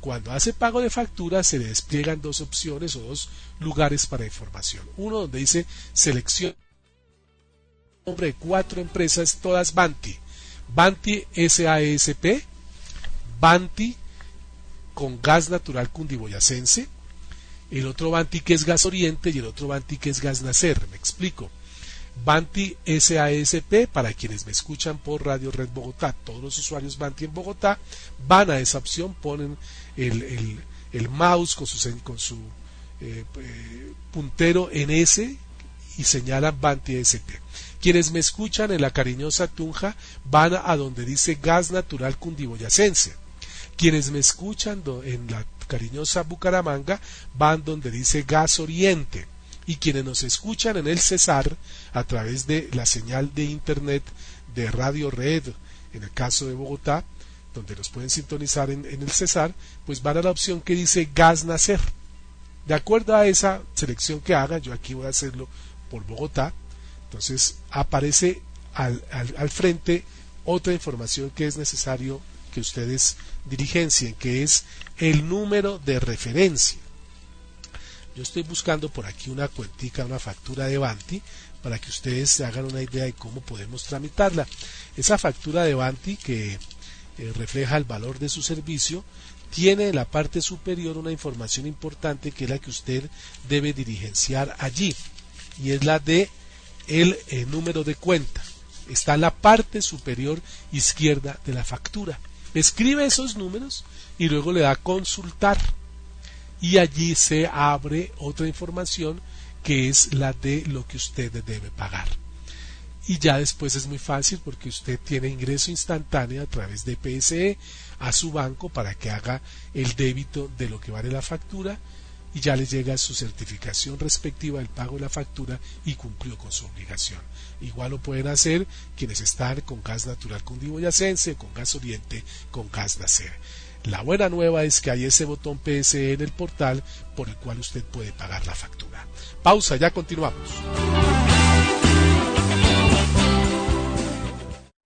Cuando hace pago de factura se le despliegan dos opciones o dos lugares para información. Uno donde dice selección nombre de cuatro empresas, todas Banti. Banti SASP, Banti con gas natural cundiboyacense, el otro Banti que es gas oriente y el otro Banti que es gas nacer. Me explico. Banti SASP, para quienes me escuchan por Radio Red Bogotá, todos los usuarios Banti en Bogotá van a esa opción, ponen el, mouse con su, con su eh, eh, puntero en S y señalan Banti SP. Quienes me escuchan en la cariñosa Tunja van a donde dice gas natural cundiboyacense. Quienes me escuchan en la cariñosa Bucaramanga van donde dice gas oriente y quienes nos escuchan en el Cesar a través de la señal de internet de Radio Red, en el caso de Bogotá, donde nos pueden sintonizar en, el Cesar, pues van a la opción que dice Gas Nacer. De acuerdo a esa selección que haga, yo aquí voy a hacerlo por Bogotá, entonces aparece al, al frente otra información que es necesario que ustedes dirigencien, que es el número de referencia. Yo estoy buscando por aquí una cuentica, una factura de Banti, para que ustedes se hagan una idea de cómo podemos tramitarla. Esa factura de Banti que eh, refleja el valor de su servicio, tiene en la parte superior una información importante que es la que usted debe dirigenciar allí y es la de el eh, número de cuenta. Está en la parte superior izquierda de la factura. Escribe esos números y luego le da consultar y allí se abre otra información que es la de lo que usted debe pagar. Y ya después es muy fácil porque usted tiene ingreso instantáneo a través de PSE a su banco para que haga el débito de lo que vale la factura y ya le llega su certificación respectiva del pago de la factura y cumplió con su obligación. Igual lo pueden hacer quienes están con gas natural cundiboyacense, con gas oriente, con gas nacer. La buena nueva es que hay ese botón PSE en el portal por el cual usted puede pagar la factura. Pausa, ya continuamos.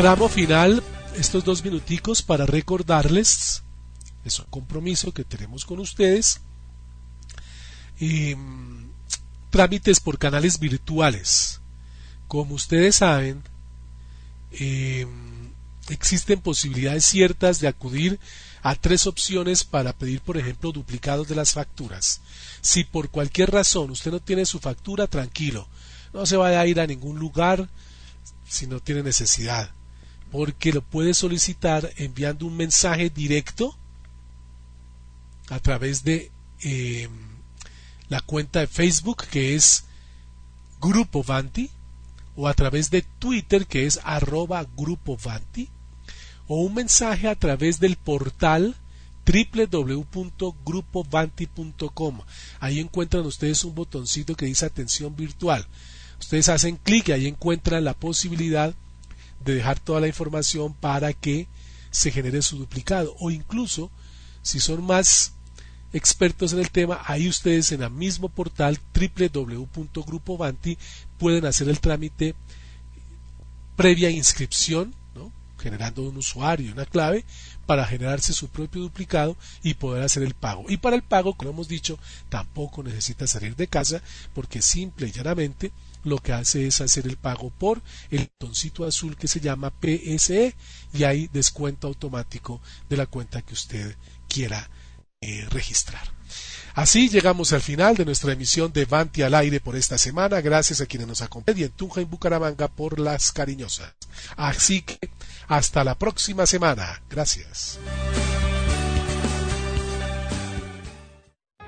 Tramo final, estos dos minuticos para recordarles, es un compromiso que tenemos con ustedes, em, trámites por canales virtuales. Como ustedes saben, em, existen posibilidades ciertas de acudir a tres opciones para pedir, por ejemplo, duplicados de las facturas. Si por cualquier razón usted no tiene su factura, tranquilo, no se vaya a ir a ningún lugar si no tiene necesidad porque lo puede solicitar enviando un mensaje directo a través de em, la cuenta de Facebook que es Grupo Vanti o a través de Twitter que es arroba Grupo Vanti o un mensaje a través del portal www.grupovanti.com. Ahí encuentran ustedes un botoncito que dice atención virtual. Ustedes hacen clic y ahí encuentran la posibilidad de dejar toda la información para que se genere su duplicado o incluso si son más expertos en el tema, ahí ustedes en el mismo portal www.grupovanti pueden hacer el trámite previa inscripción, ¿no? generando un usuario y una clave para generarse su propio duplicado y poder hacer el pago. Y para el pago, como hemos dicho, tampoco necesita salir de casa porque simple y llanamente lo que hace es hacer el pago por el botoncito azul que se llama PSE y hay descuento automático de la cuenta que usted quiera eh, registrar. Así llegamos al final de nuestra emisión de Vanti al aire por esta semana. Gracias a quienes nos acompañan y en Tunja, en Bucaramanga, por las cariñosas. Así que hasta la próxima semana. Gracias.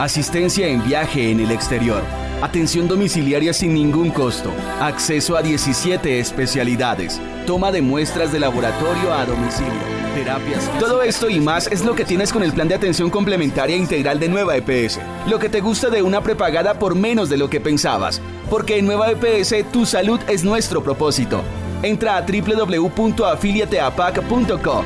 Asistencia en viaje en el exterior. Atención domiciliaria sin ningún costo. Acceso a 17 especialidades. Toma de muestras de laboratorio a domicilio. Terapias. Todo esto y más es lo que tienes con el plan de atención complementaria integral de Nueva EPS. Lo que te gusta de una prepagada por menos de lo que pensabas. Porque en Nueva EPS tu salud es nuestro propósito. Entra a www.afiliateapac.co.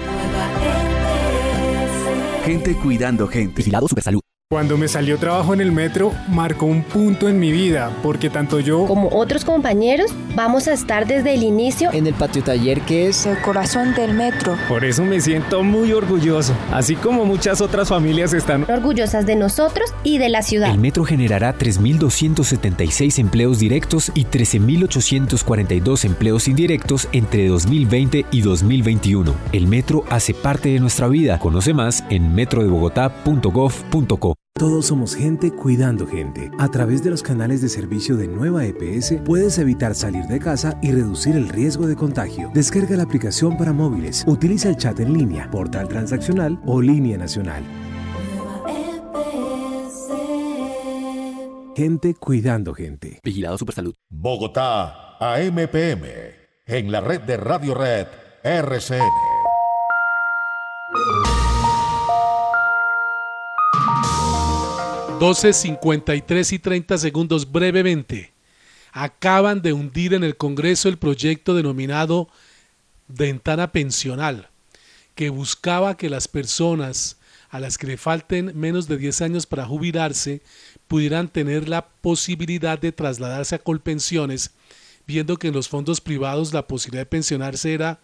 Gente cuidando gente. Vigilado Supersalud. Cuando me salió trabajo en el metro, marcó un punto en mi vida, porque tanto yo como otros compañeros vamos a estar desde el inicio en el patio taller que es el corazón del metro. Por eso me siento muy orgulloso, así como muchas otras familias están orgullosas de nosotros y de la ciudad. El metro generará 3.276 empleos directos y 13.842 empleos indirectos entre 2020 y 2021. El metro hace parte de nuestra vida. Conoce más en metrodebogotá.gov.co. Todos somos gente cuidando gente. A través de los canales de servicio de Nueva EPS puedes evitar salir de casa y reducir el riesgo de contagio. Descarga la aplicación para móviles, utiliza el chat en línea, portal transaccional o línea nacional. Gente cuidando gente. Vigilado Supersalud. Bogotá, AMPM. En la red de Radio Red, RCN. Doce, cincuenta y tres y treinta segundos brevemente. Acaban de hundir en el Congreso el proyecto denominado Ventana Pensional, que buscaba que las personas a las que le falten menos de 10 años para jubilarse pudieran tener la posibilidad de trasladarse a Colpensiones, viendo que en los fondos privados la posibilidad de pensionarse era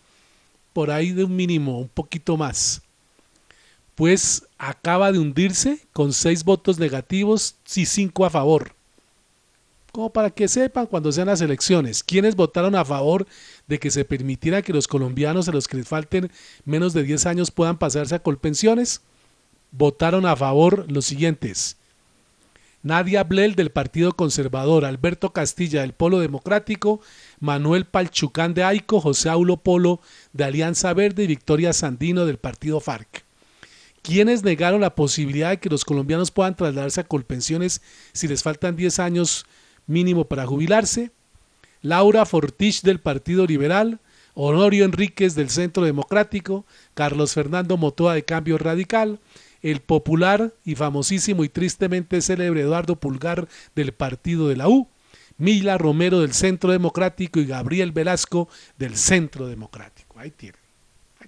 por ahí de un mínimo, un poquito más. Pues acaba de hundirse con seis votos negativos y cinco a favor. Como para que sepan cuando sean las elecciones, quienes votaron a favor de que se permitiera que los colombianos a los que les falten menos de 10 años puedan pasarse a Colpensiones, votaron a favor los siguientes. Nadia Blel del Partido Conservador, Alberto Castilla del Polo Democrático, Manuel Palchucán de Aico, José Aulo Polo de Alianza Verde y Victoria Sandino del Partido FARC. ¿Quiénes negaron la posibilidad de que los colombianos puedan trasladarse a Colpensiones si les faltan 10 años mínimo para jubilarse? Laura Fortich del Partido Liberal, Honorio Enríquez del Centro Democrático, Carlos Fernando Motoa de Cambio Radical, el popular y famosísimo y tristemente célebre Eduardo Pulgar del partido de la U, Mila Romero del Centro Democrático y Gabriel Velasco del Centro Democrático. Ahí tienen.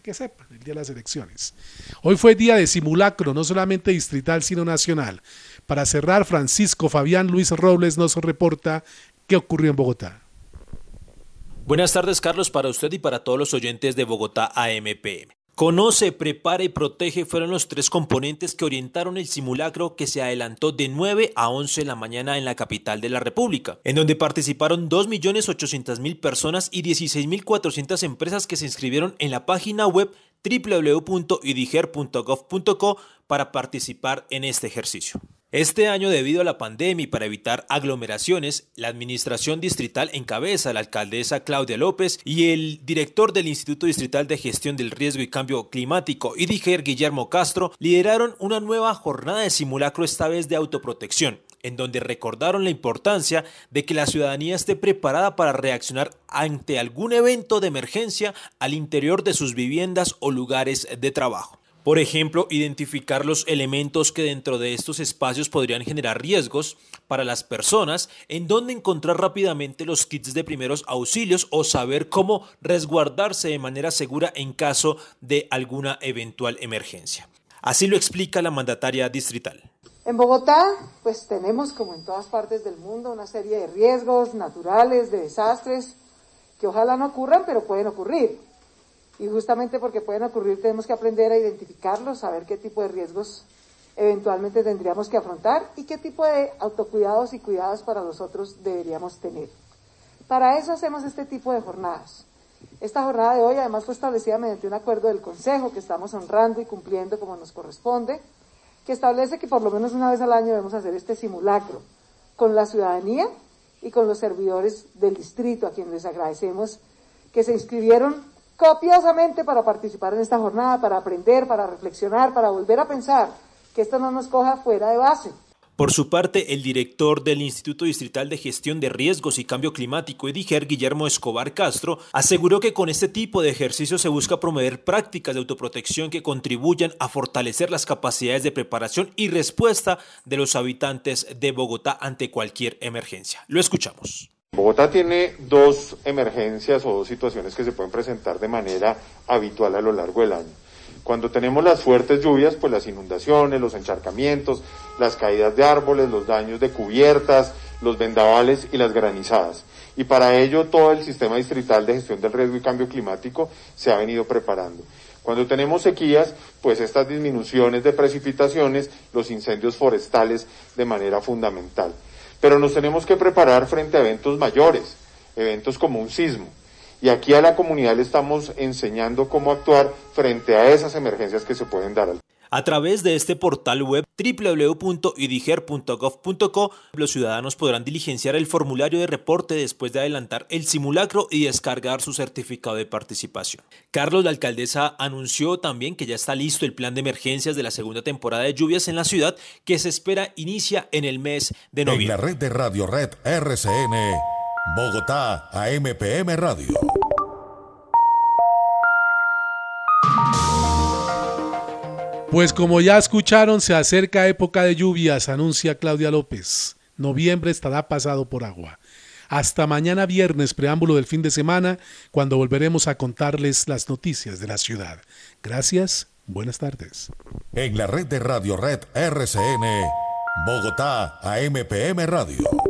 Que sepan, el día de las elecciones. Hoy fue día de simulacro, no solamente distrital, sino nacional. Para cerrar, Francisco Fabián Luis Robles nos reporta qué ocurrió en Bogotá. Buenas tardes, Carlos, para usted y para todos los oyentes de Bogotá AMPM. Conoce, prepara y protege fueron los tres componentes que orientaron el simulacro que se adelantó de 9 a 11 de la mañana en la capital de la República, en donde participaron 2.800.000 personas y 16.400 empresas que se inscribieron en la página web www.idiger.gov.co para participar en este ejercicio. Este año, debido a la pandemia y para evitar aglomeraciones, la Administración Distrital encabeza la alcaldesa Claudia López y el director del Instituto Distrital de Gestión del Riesgo y Cambio Climático, IDIGER Guillermo Castro, lideraron una nueva jornada de simulacro esta vez de autoprotección, en donde recordaron la importancia de que la ciudadanía esté preparada para reaccionar ante algún evento de emergencia al interior de sus viviendas o lugares de trabajo. Por ejemplo, identificar los elementos que dentro de estos espacios podrían generar riesgos para las personas, en dónde encontrar rápidamente los kits de primeros auxilios o saber cómo resguardarse de manera segura en caso de alguna eventual emergencia. Así lo explica la mandataria distrital. En Bogotá, pues tenemos, como en todas partes del mundo, una serie de riesgos naturales, de desastres, que ojalá no ocurran, pero pueden ocurrir. Y justamente porque pueden ocurrir tenemos que aprender a identificarlos, saber qué tipo de riesgos eventualmente tendríamos que afrontar y qué tipo de autocuidados y cuidados para nosotros deberíamos tener. Para eso hacemos este tipo de jornadas. Esta jornada de hoy además fue establecida mediante un acuerdo del Consejo que estamos honrando y cumpliendo como nos corresponde, que establece que por lo menos una vez al año debemos hacer este simulacro con la ciudadanía y con los servidores del distrito, a quienes les agradecemos que se inscribieron copiosamente para participar en esta jornada, para aprender, para reflexionar, para volver a pensar que esto no nos coja fuera de base. Por su parte, el director del Instituto Distrital de Gestión de Riesgos y Cambio Climático, EDIGER, Guillermo Escobar Castro, aseguró que con este tipo de ejercicio se busca promover prácticas de autoprotección que contribuyan a fortalecer las capacidades de preparación y respuesta de los habitantes de Bogotá ante cualquier emergencia. Lo escuchamos. Bogotá tiene dos emergencias o dos situaciones que se pueden presentar de manera habitual a lo largo del año. Cuando tenemos las fuertes lluvias, pues las inundaciones, los encharcamientos, las caídas de árboles, los daños de cubiertas, los vendavales y las granizadas. Y para ello todo el sistema distrital de gestión del riesgo y cambio climático se ha venido preparando. Cuando tenemos sequías, pues estas disminuciones de precipitaciones, los incendios forestales de manera fundamental. Pero nos tenemos que preparar frente a eventos mayores, eventos como un sismo. Y aquí a la comunidad le estamos enseñando cómo actuar frente a esas emergencias que se pueden dar. A través de este portal web www.idiger.gov.co, los ciudadanos podrán diligenciar el formulario de reporte después de adelantar el simulacro y descargar su certificado de participación. Carlos, la alcaldesa, anunció también que ya está listo el plan de emergencias de la segunda temporada de lluvias en la ciudad, que se espera inicia en el mes de noviembre. En la red de Radio Red RCN, Bogotá, AMPM Radio. Pues como ya escucharon, se acerca época de lluvias, anuncia Claudia López. Noviembre estará pasado por agua. Hasta mañana viernes, preámbulo del fin de semana, cuando volveremos a contarles las noticias de la ciudad. Gracias, buenas tardes. En la red de Radio Red RCN, Bogotá, AMPM Radio.